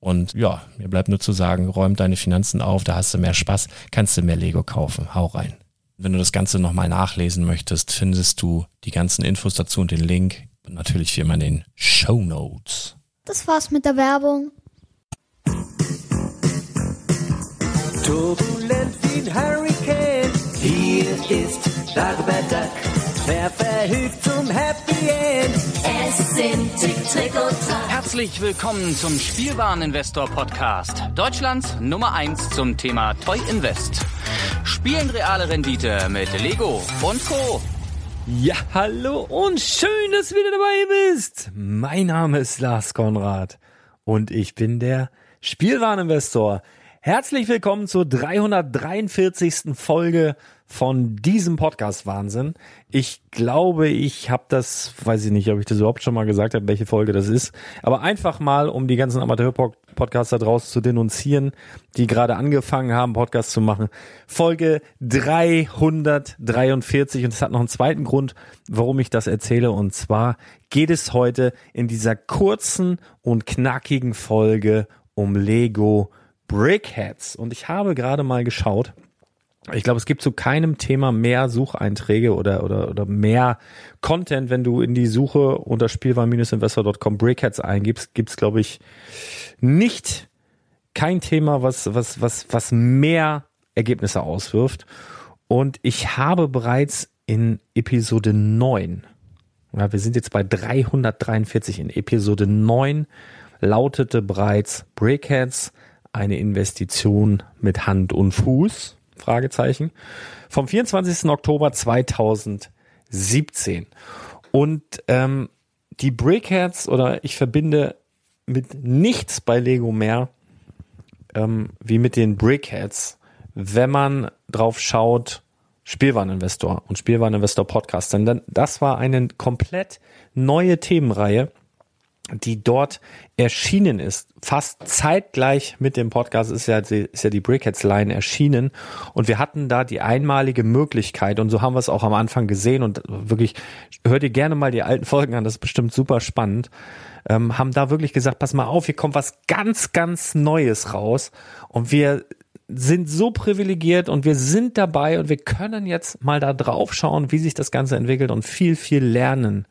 Und ja, mir bleibt nur zu sagen, räum deine Finanzen auf, da hast du mehr Spaß, kannst du mehr Lego kaufen. Hau rein. Wenn du das Ganze nochmal nachlesen möchtest, findest du die ganzen Infos dazu und den Link. Und natürlich wie immer in den Show Notes. Das war's mit der Werbung. Turbulent wie ein Hurricane. Hier ist Dagobert Duck. Wer verhilft zum Happy End? Es sind Tick, Trick und Track. Herzlich willkommen zum Spielwareninvestor Podcast. Deutschlands Nummer 1 zum Thema Toy Invest. Spielen reale Rendite mit Lego und Co. Ja, hallo und schön, dass du wieder dabei bist. Mein Name ist Lars Konrad und ich bin der Spielwareninvestor. Herzlich willkommen zur 343. Folge von diesem Podcast Wahnsinn. Ich glaube, ich habe das, weiß ich nicht, ob ich das überhaupt schon mal gesagt habe, welche Folge das ist, aber einfach mal, um die ganzen Amateur-Podcaster draußen zu denunzieren, die gerade angefangen haben, Podcasts zu machen. Folge 343 und es hat noch einen zweiten Grund, warum ich das erzähle und zwar geht es heute in dieser kurzen und knackigen Folge um Lego Brickheads und ich habe gerade mal geschaut, ich glaube, es gibt zu keinem Thema mehr Sucheinträge oder, oder, oder mehr Content, wenn du in die Suche unter spielwaren-investor.com Brickheads eingibst, gibt's glaube ich, nicht kein Thema, was, was, was, was mehr Ergebnisse auswirft. Und ich habe bereits in Episode 9, ja, wir sind jetzt bei 343, in Episode 9 lautete bereits Brickheads eine Investition mit Hand und Fuß Fragezeichen, vom 24. Oktober 2017. Und ähm, die Brickheads oder ich verbinde mit nichts bei Lego mehr ähm, wie mit den Brickheads, wenn man drauf schaut, Spielwareninvestor und Spielwareninvestor Podcast. Denn das war eine komplett neue Themenreihe, die dort erschienen ist. Fast zeitgleich mit dem Podcast ist ja, die, ist ja die Brickheads Line erschienen. Und wir hatten da die einmalige Möglichkeit, und so haben wir es auch am Anfang gesehen und wirklich, hört ihr gerne mal die alten Folgen an, das ist bestimmt super spannend. Ähm, haben da wirklich gesagt, pass mal auf, hier kommt was ganz, ganz Neues raus. Und wir sind so privilegiert und wir sind dabei und wir können jetzt mal da drauf schauen, wie sich das Ganze entwickelt und viel, viel lernen.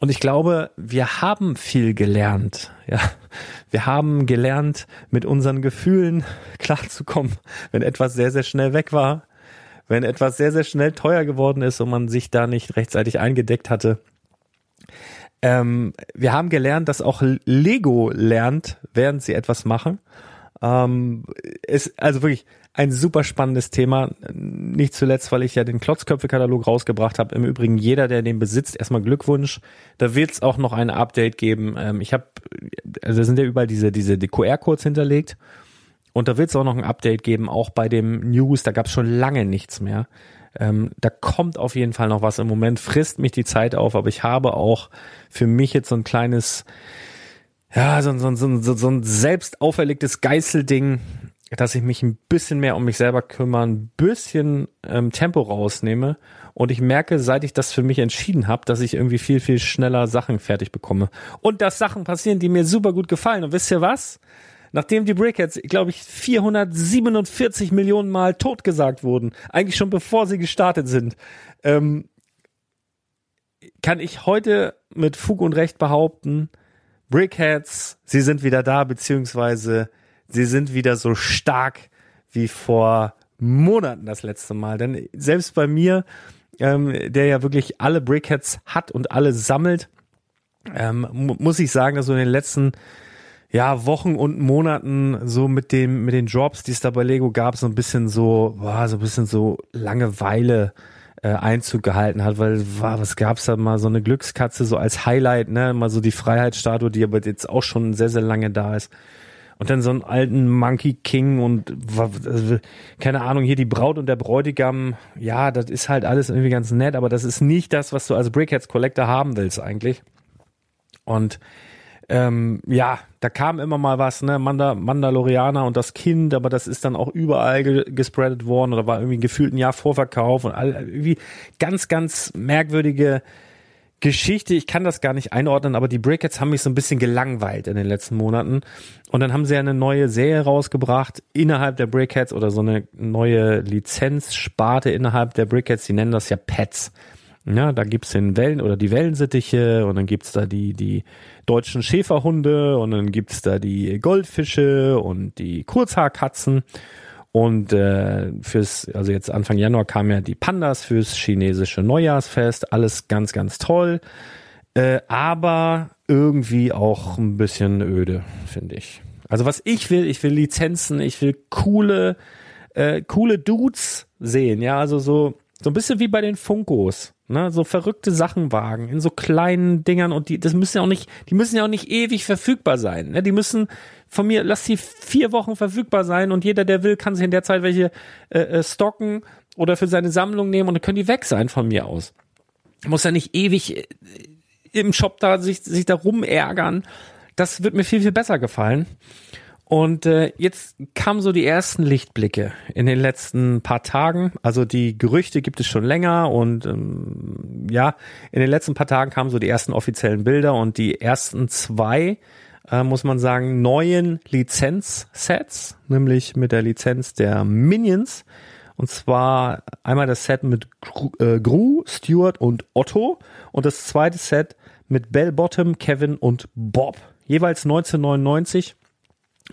Und ich glaube, wir haben viel gelernt. Ja, wir haben gelernt, mit unseren Gefühlen klarzukommen, wenn etwas sehr, sehr schnell weg war, wenn etwas sehr, sehr schnell teuer geworden ist und man sich da nicht rechtzeitig eingedeckt hatte. Ähm, wir haben gelernt, dass auch Lego lernt, während sie etwas machen. Ähm, ist also wirklich ein super spannendes Thema. Nicht zuletzt, weil ich ja den Klotzköpfe-Katalog rausgebracht habe. Im Übrigen jeder, der den besitzt, erstmal Glückwunsch. Da wird es auch noch ein Update geben. Ähm, ich habe, also sind ja überall diese diese die QR-Codes hinterlegt. Und da wird es auch noch ein Update geben, auch bei dem News. Da gab es schon lange nichts mehr. Ähm, da kommt auf jeden Fall noch was. Im Moment frisst mich die Zeit auf, aber ich habe auch für mich jetzt so ein kleines ja, so, so, so, so, so ein selbst auferlegtes Geißelding, dass ich mich ein bisschen mehr um mich selber kümmere, ein bisschen ähm, Tempo rausnehme. Und ich merke, seit ich das für mich entschieden habe, dass ich irgendwie viel, viel schneller Sachen fertig bekomme. Und dass Sachen passieren, die mir super gut gefallen. Und wisst ihr was? Nachdem die Brickheads, glaube ich, 447 Millionen Mal totgesagt wurden, eigentlich schon bevor sie gestartet sind, ähm, kann ich heute mit Fug und Recht behaupten, Brickheads, sie sind wieder da, beziehungsweise sie sind wieder so stark wie vor Monaten das letzte Mal. Denn selbst bei mir, ähm, der ja wirklich alle Brickheads hat und alle sammelt, ähm, mu muss ich sagen, dass so in den letzten ja, Wochen und Monaten so mit dem, mit den Drops, die es da bei Lego gab, so ein bisschen so, war so ein bisschen so Langeweile äh, Einzug gehalten hat, weil war, was gab's da mal so eine Glückskatze so als Highlight, ne, mal so die Freiheitsstatue, die aber jetzt auch schon sehr sehr lange da ist. Und dann so einen alten Monkey King und also, keine Ahnung, hier die Braut und der Bräutigam, ja, das ist halt alles irgendwie ganz nett, aber das ist nicht das, was du als Brickheads Collector haben willst eigentlich. Und ähm, ja, da kam immer mal was, ne, Manda, Mandalorianer und das Kind, aber das ist dann auch überall ge gespreadet worden oder war irgendwie gefühlt ein Jahr Vorverkauf und all, irgendwie ganz, ganz merkwürdige Geschichte. Ich kann das gar nicht einordnen, aber die Brickheads haben mich so ein bisschen gelangweilt in den letzten Monaten. Und dann haben sie ja eine neue Serie rausgebracht innerhalb der Brickheads oder so eine neue Lizenzsparte innerhalb der Brickheads. Die nennen das ja Pets. Ja, da gibt's den Wellen oder die Wellensittiche und dann gibt's da die, die deutschen Schäferhunde und dann gibt's da die Goldfische und die Kurzhaarkatzen. Und äh, fürs, also jetzt Anfang Januar kamen ja die Pandas fürs chinesische Neujahrsfest. Alles ganz, ganz toll. Äh, aber irgendwie auch ein bisschen öde, finde ich. Also was ich will, ich will Lizenzen, ich will coole, äh, coole Dudes sehen. Ja, also so, so ein bisschen wie bei den Funkos ne, so verrückte Sachen wagen in so kleinen Dingern und die, das müssen ja auch nicht, die müssen ja auch nicht ewig verfügbar sein. Ne? Die müssen von mir, lass sie vier Wochen verfügbar sein und jeder, der will, kann sich in der Zeit welche äh, äh, stocken oder für seine Sammlung nehmen und dann können die weg sein von mir aus. Muss ja nicht ewig äh, im Shop da sich, sich da rumärgern. Das wird mir viel, viel besser gefallen. Und äh, jetzt kamen so die ersten Lichtblicke in den letzten paar Tagen. Also die Gerüchte gibt es schon länger und ähm, ja, in den letzten paar Tagen kamen so die ersten offiziellen Bilder und die ersten zwei, äh, muss man sagen, neuen Lizenzsets, nämlich mit der Lizenz der Minions. Und zwar einmal das Set mit Gru, äh, Gru, Stuart und Otto und das zweite Set mit Bell Bottom, Kevin und Bob. Jeweils 1999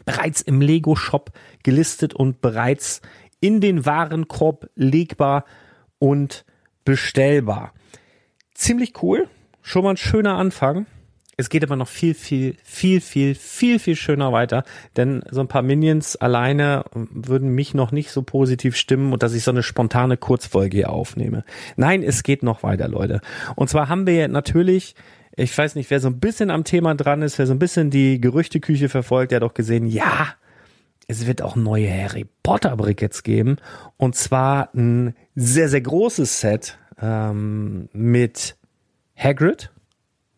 bereits im Lego Shop gelistet und bereits in den Warenkorb legbar und bestellbar. Ziemlich cool, schon mal ein schöner Anfang. Es geht aber noch viel, viel, viel, viel, viel, viel schöner weiter, denn so ein paar Minions alleine würden mich noch nicht so positiv stimmen und dass ich so eine spontane Kurzfolge hier aufnehme. Nein, es geht noch weiter, Leute. Und zwar haben wir natürlich ich weiß nicht, wer so ein bisschen am Thema dran ist, wer so ein bisschen die Gerüchteküche verfolgt, der hat doch gesehen, ja, es wird auch neue Harry Potter Brickets geben. Und zwar ein sehr, sehr großes Set ähm, mit Hagrid,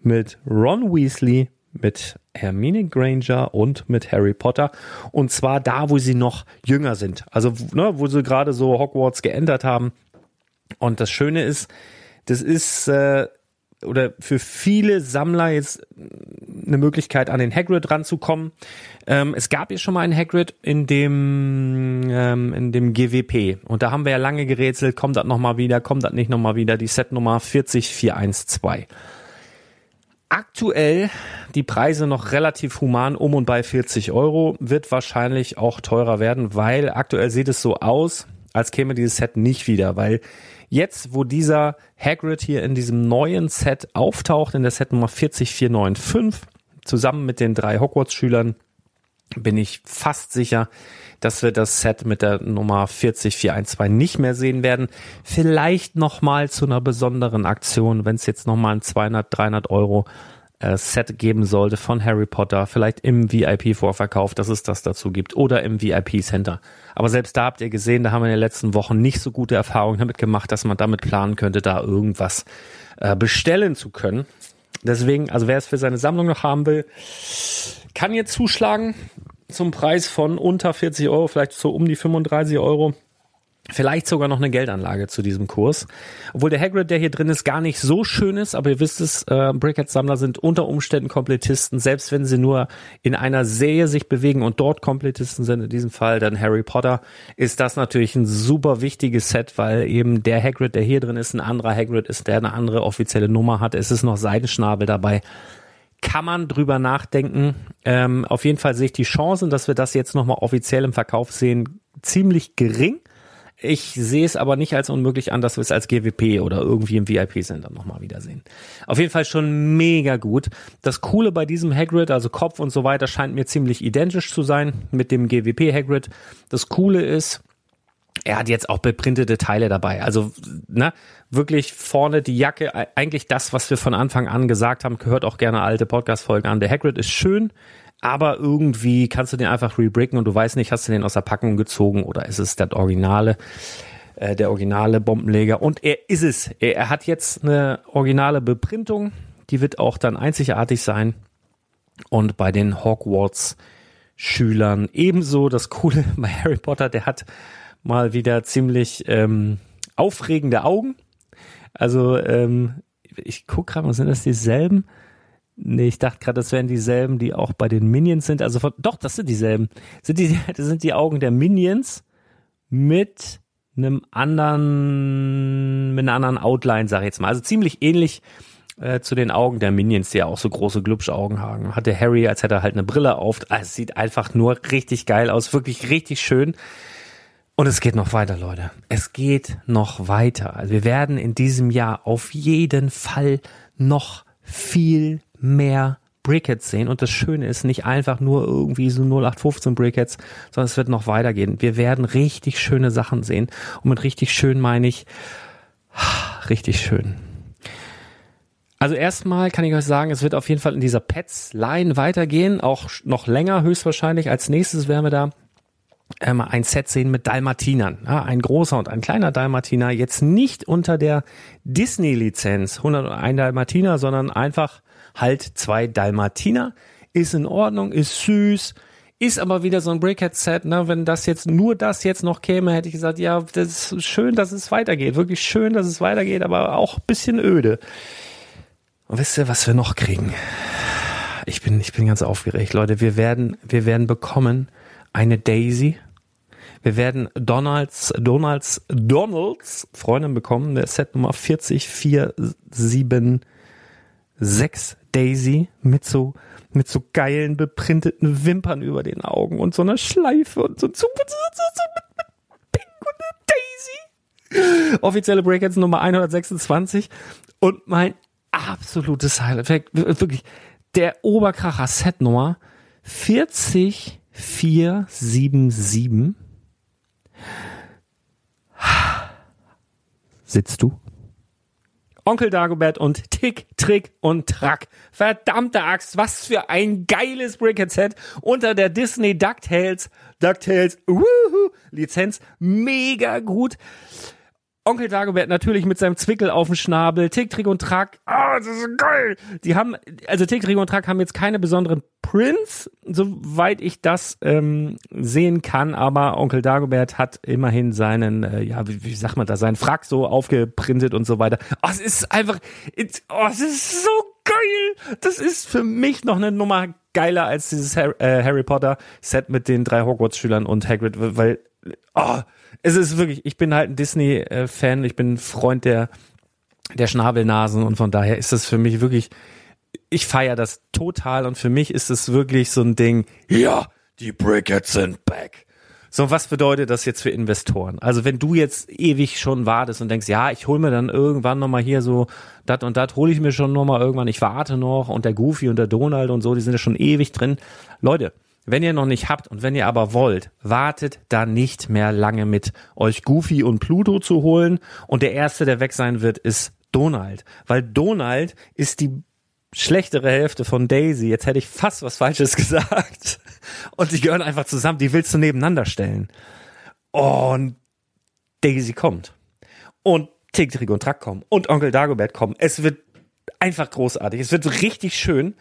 mit Ron Weasley, mit Hermine Granger und mit Harry Potter. Und zwar da, wo sie noch jünger sind. Also, ne, wo sie gerade so Hogwarts geändert haben. Und das Schöne ist, das ist äh, oder für viele Sammler jetzt eine Möglichkeit, an den Hagrid ranzukommen. Ähm, es gab ja schon mal einen Hagrid in dem ähm, in dem GWP und da haben wir ja lange gerätselt, kommt das nochmal wieder, kommt das nicht nochmal wieder, die Setnummer 40412. Aktuell die Preise noch relativ human um und bei 40 Euro, wird wahrscheinlich auch teurer werden, weil aktuell sieht es so aus, als käme dieses Set nicht wieder, weil Jetzt, wo dieser Hagrid hier in diesem neuen Set auftaucht, in der Set Nummer 40495, zusammen mit den drei Hogwarts-Schülern, bin ich fast sicher, dass wir das Set mit der Nummer 40412 nicht mehr sehen werden. Vielleicht nochmal zu einer besonderen Aktion, wenn es jetzt nochmal ein 200, 300 Euro Set geben sollte von Harry Potter, vielleicht im VIP-Vorverkauf, dass es das dazu gibt oder im VIP-Center. Aber selbst da habt ihr gesehen, da haben wir in den letzten Wochen nicht so gute Erfahrungen damit gemacht, dass man damit planen könnte, da irgendwas äh, bestellen zu können. Deswegen, also wer es für seine Sammlung noch haben will, kann jetzt zuschlagen zum Preis von unter 40 Euro, vielleicht so um die 35 Euro. Vielleicht sogar noch eine Geldanlage zu diesem Kurs. Obwohl der Hagrid, der hier drin ist, gar nicht so schön ist, aber ihr wisst es, äh, Brickhead-Sammler sind unter Umständen Komplettisten, selbst wenn sie nur in einer Serie sich bewegen und dort Komplettisten sind, in diesem Fall dann Harry Potter, ist das natürlich ein super wichtiges Set, weil eben der Hagrid, der hier drin ist, ein anderer Hagrid ist, der eine andere offizielle Nummer hat. Es ist noch Seidenschnabel dabei kann man drüber nachdenken. Ähm, auf jeden Fall sehe ich die Chancen, dass wir das jetzt nochmal offiziell im Verkauf sehen, ziemlich gering. Ich sehe es aber nicht als unmöglich an, dass wir es als GWP oder irgendwie im VIP-Center nochmal wiedersehen. Auf jeden Fall schon mega gut. Das Coole bei diesem Hagrid, also Kopf und so weiter, scheint mir ziemlich identisch zu sein mit dem GWP Hagrid. Das Coole ist, er hat jetzt auch beprintete Teile dabei. Also, ne, wirklich vorne die Jacke, eigentlich das, was wir von Anfang an gesagt haben, gehört auch gerne alte Podcast-Folgen an. Der Hagrid ist schön, aber irgendwie kannst du den einfach rebricken und du weißt nicht, hast du den aus der Packung gezogen oder ist es das Originale, äh, der originale Bombenleger und er ist es. Er, er hat jetzt eine originale Beprintung, die wird auch dann einzigartig sein und bei den Hogwarts Schülern ebenso. Das Coole bei Harry Potter, der hat mal wieder ziemlich ähm, aufregende Augen. Also ähm, ich gucke gerade, sind das dieselben? Nee, ich dachte gerade, das wären dieselben, die auch bei den Minions sind. Also von, doch, das sind dieselben. Sind die, das sind die Augen der Minions mit einem anderen, mit einer anderen Outline, sag ich jetzt mal. Also ziemlich ähnlich äh, zu den Augen der Minions, die ja auch so große Glubschaugen haben. Hatte Harry, als hätte er halt eine Brille auf. Also es sieht einfach nur richtig geil aus, wirklich richtig schön. Und es geht noch weiter, Leute. Es geht noch weiter. Also wir werden in diesem Jahr auf jeden Fall noch viel mehr Brickheads sehen. Und das Schöne ist nicht einfach nur irgendwie so 0815 Brickheads, sondern es wird noch weitergehen. Wir werden richtig schöne Sachen sehen. Und mit richtig schön meine ich richtig schön. Also erstmal kann ich euch sagen, es wird auf jeden Fall in dieser Pets-Line weitergehen, auch noch länger höchstwahrscheinlich. Als nächstes werden wir da ähm, ein Set sehen mit Dalmatinern. Ja, ein großer und ein kleiner Dalmatiner. Jetzt nicht unter der Disney-Lizenz 101 Dalmatiner, sondern einfach halt zwei Dalmatiner. Ist in Ordnung, ist süß, ist aber wieder so ein Brickhead-Set, ne? Wenn das jetzt nur das jetzt noch käme, hätte ich gesagt, ja, das ist schön, dass es weitergeht. Wirklich schön, dass es weitergeht, aber auch ein bisschen öde. Und wisst ihr, was wir noch kriegen? Ich bin, ich bin ganz aufgeregt, Leute. Wir werden, wir werden bekommen eine Daisy. Wir werden Donalds, Donalds, Donalds Freundin bekommen, der Set Nummer 40476 Daisy mit so mit so geilen beprinteten Wimpern über den Augen und so einer Schleife und so, so, so, so, mit, mit Pink und Daisy. Offizielle Breakouts Nummer 126 und mein absolutes Highlight, wirklich der Oberkracher Set Nummer 40477. Sitzt du? Onkel Dagobert und Tick, Trick und Track. Verdammte Axt, was für ein geiles Brickhead-Set unter der Disney DuckTales, DuckTales, wuhu, Lizenz. Mega gut. Onkel Dagobert natürlich mit seinem Zwickel auf dem Schnabel, Tick, Trick und Track. Ah, das ist geil. Die haben, also Tick, Trick und Track haben jetzt keine besonderen Prints, soweit ich das ähm, sehen kann, aber Onkel Dagobert hat immerhin seinen, äh, ja, wie, wie sagt man da, seinen Frack so aufgeprintet und so weiter. Oh, es ist einfach, it's, oh, es ist so geil. Das ist für mich noch eine Nummer geiler als dieses Harry, äh, Harry Potter Set mit den drei Hogwarts-Schülern und Hagrid, weil, oh, es ist wirklich, ich bin halt ein Disney-Fan, ich bin Freund der, der Schnabelnasen und von daher ist das für mich wirklich, ich feiere das total und für mich ist es wirklich so ein Ding, ja, die Brickets sind back. So, was bedeutet das jetzt für Investoren? Also wenn du jetzt ewig schon wartest und denkst, ja, ich hole mir dann irgendwann nochmal hier so, dat und dat hole ich mir schon nochmal irgendwann, ich warte noch und der Goofy und der Donald und so, die sind ja schon ewig drin. Leute, wenn ihr noch nicht habt und wenn ihr aber wollt, wartet da nicht mehr lange mit, euch Goofy und Pluto zu holen und der erste, der weg sein wird, ist Donald, weil Donald ist die schlechtere Hälfte von Daisy. Jetzt hätte ich fast was Falsches gesagt. Und die gehören einfach zusammen. Die willst du nebeneinander stellen. Und Daisy kommt. Und Tick, Trick und Track kommen. Und Onkel Dagobert kommen. Es wird einfach großartig. Es wird richtig schön.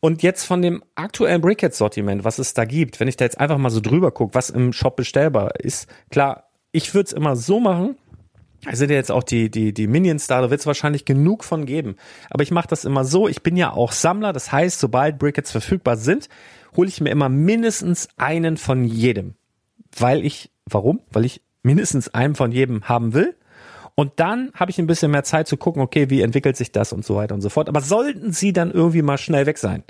Und jetzt von dem aktuellen Brickhead-Sortiment, was es da gibt, wenn ich da jetzt einfach mal so drüber gucke, was im Shop bestellbar ist, klar, ich würde es immer so machen, es sind ja jetzt auch die, die, die Minions da, da wird es wahrscheinlich genug von geben. Aber ich mache das immer so, ich bin ja auch Sammler, das heißt, sobald Brickets verfügbar sind, hole ich mir immer mindestens einen von jedem. Weil ich, warum? Weil ich mindestens einen von jedem haben will. Und dann habe ich ein bisschen mehr Zeit zu gucken, okay, wie entwickelt sich das und so weiter und so fort. Aber sollten sie dann irgendwie mal schnell weg sein?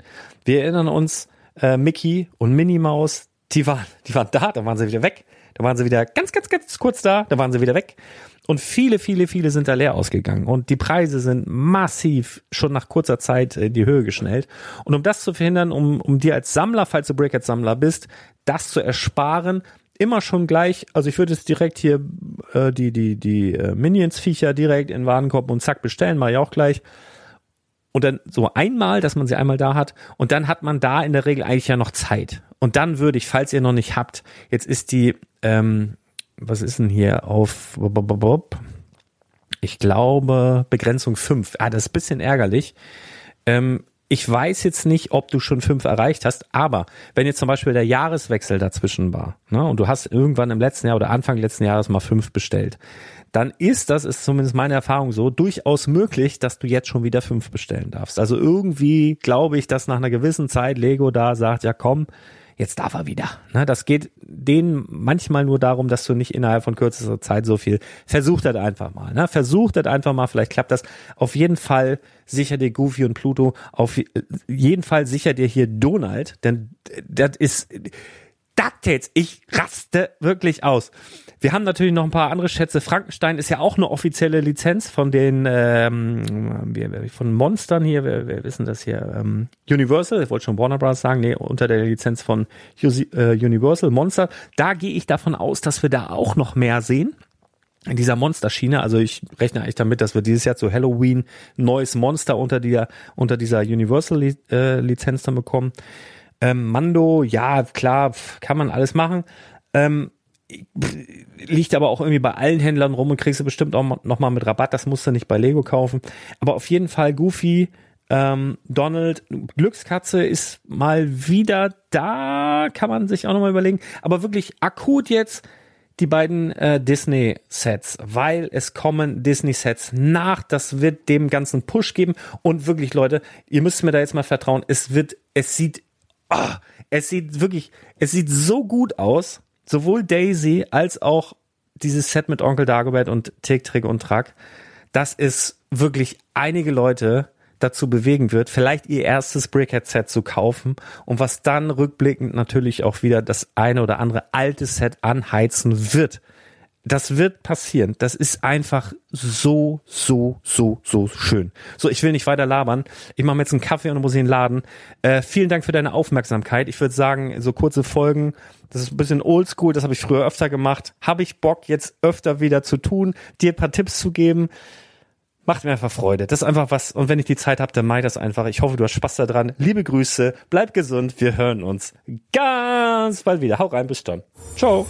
Wir erinnern uns, äh, Mickey und Minnie Maus, die waren, die waren da, dann waren sie wieder weg. Da waren sie wieder ganz, ganz, ganz kurz da, da waren sie wieder weg. Und viele, viele, viele sind da leer ausgegangen. Und die Preise sind massiv schon nach kurzer Zeit in die Höhe geschnellt. Und um das zu verhindern, um, um dir als Sammler, falls du Brickhead-Sammler bist, das zu ersparen, immer schon gleich, also ich würde es direkt hier äh, die, die, die äh, Minions-Viecher direkt in Warenkorb und zack bestellen, mache ich auch gleich. Und dann so einmal, dass man sie einmal da hat. Und dann hat man da in der Regel eigentlich ja noch Zeit. Und dann würde ich, falls ihr noch nicht habt, jetzt ist die, ähm, was ist denn hier auf, ich glaube, Begrenzung 5. Ah, das ist bisschen ärgerlich. Ähm, ich weiß jetzt nicht, ob du schon fünf erreicht hast, aber wenn jetzt zum Beispiel der Jahreswechsel dazwischen war ne, und du hast irgendwann im letzten Jahr oder Anfang letzten Jahres mal fünf bestellt, dann ist das, ist zumindest meine Erfahrung so, durchaus möglich, dass du jetzt schon wieder fünf bestellen darfst. Also irgendwie glaube ich, dass nach einer gewissen Zeit Lego da sagt, ja komm, jetzt darf er wieder. Ne, das geht denen manchmal nur darum, dass du nicht innerhalb von kürzester Zeit so viel. Versucht das einfach mal. Ne? Versucht das einfach mal, vielleicht klappt das. Auf jeden Fall sicher dir Goofy und Pluto. Auf jeden Fall sicher dir hier Donald, denn das ist DuckTales. Ich raste wirklich aus. Wir haben natürlich noch ein paar andere Schätze. Frankenstein ist ja auch eine offizielle Lizenz von den ähm, von Monstern hier. Wir, wir wissen das hier. Ähm, Universal, ich wollte schon Warner Bros. sagen, nee, unter der Lizenz von äh, Universal Monster. Da gehe ich davon aus, dass wir da auch noch mehr sehen in dieser Monsterschiene. Also ich rechne eigentlich damit, dass wir dieses Jahr zu Halloween neues Monster unter dieser unter dieser Universal äh, dann bekommen. Ähm, Mando, ja klar, kann man alles machen. Ähm, liegt aber auch irgendwie bei allen Händlern rum und kriegst du bestimmt auch noch mal mit Rabatt. Das musst du nicht bei Lego kaufen. Aber auf jeden Fall Goofy, ähm, Donald, Glückskatze ist mal wieder da, kann man sich auch noch mal überlegen. Aber wirklich akut jetzt die beiden äh, Disney-Sets, weil es kommen Disney-Sets nach. Das wird dem ganzen Push geben. Und wirklich, Leute, ihr müsst mir da jetzt mal vertrauen. Es wird, es sieht, oh, es sieht wirklich, es sieht so gut aus sowohl Daisy als auch dieses Set mit Onkel Dagobert und Tick, Trick und Track, dass es wirklich einige Leute dazu bewegen wird, vielleicht ihr erstes Brickhead-Set zu kaufen und was dann rückblickend natürlich auch wieder das eine oder andere alte Set anheizen wird. Das wird passieren. Das ist einfach so, so, so, so schön. So, ich will nicht weiter labern. Ich mache mir jetzt einen Kaffee und muss in den Laden. Äh, vielen Dank für deine Aufmerksamkeit. Ich würde sagen, so kurze Folgen, das ist ein bisschen oldschool, das habe ich früher öfter gemacht. Habe ich Bock, jetzt öfter wieder zu tun, dir ein paar Tipps zu geben. macht mir einfach Freude. Das ist einfach was. Und wenn ich die Zeit habe, dann mach ich das einfach. Ich hoffe, du hast Spaß daran. Liebe Grüße, bleib gesund. Wir hören uns ganz bald wieder. Hau rein, bis dann. Ciao.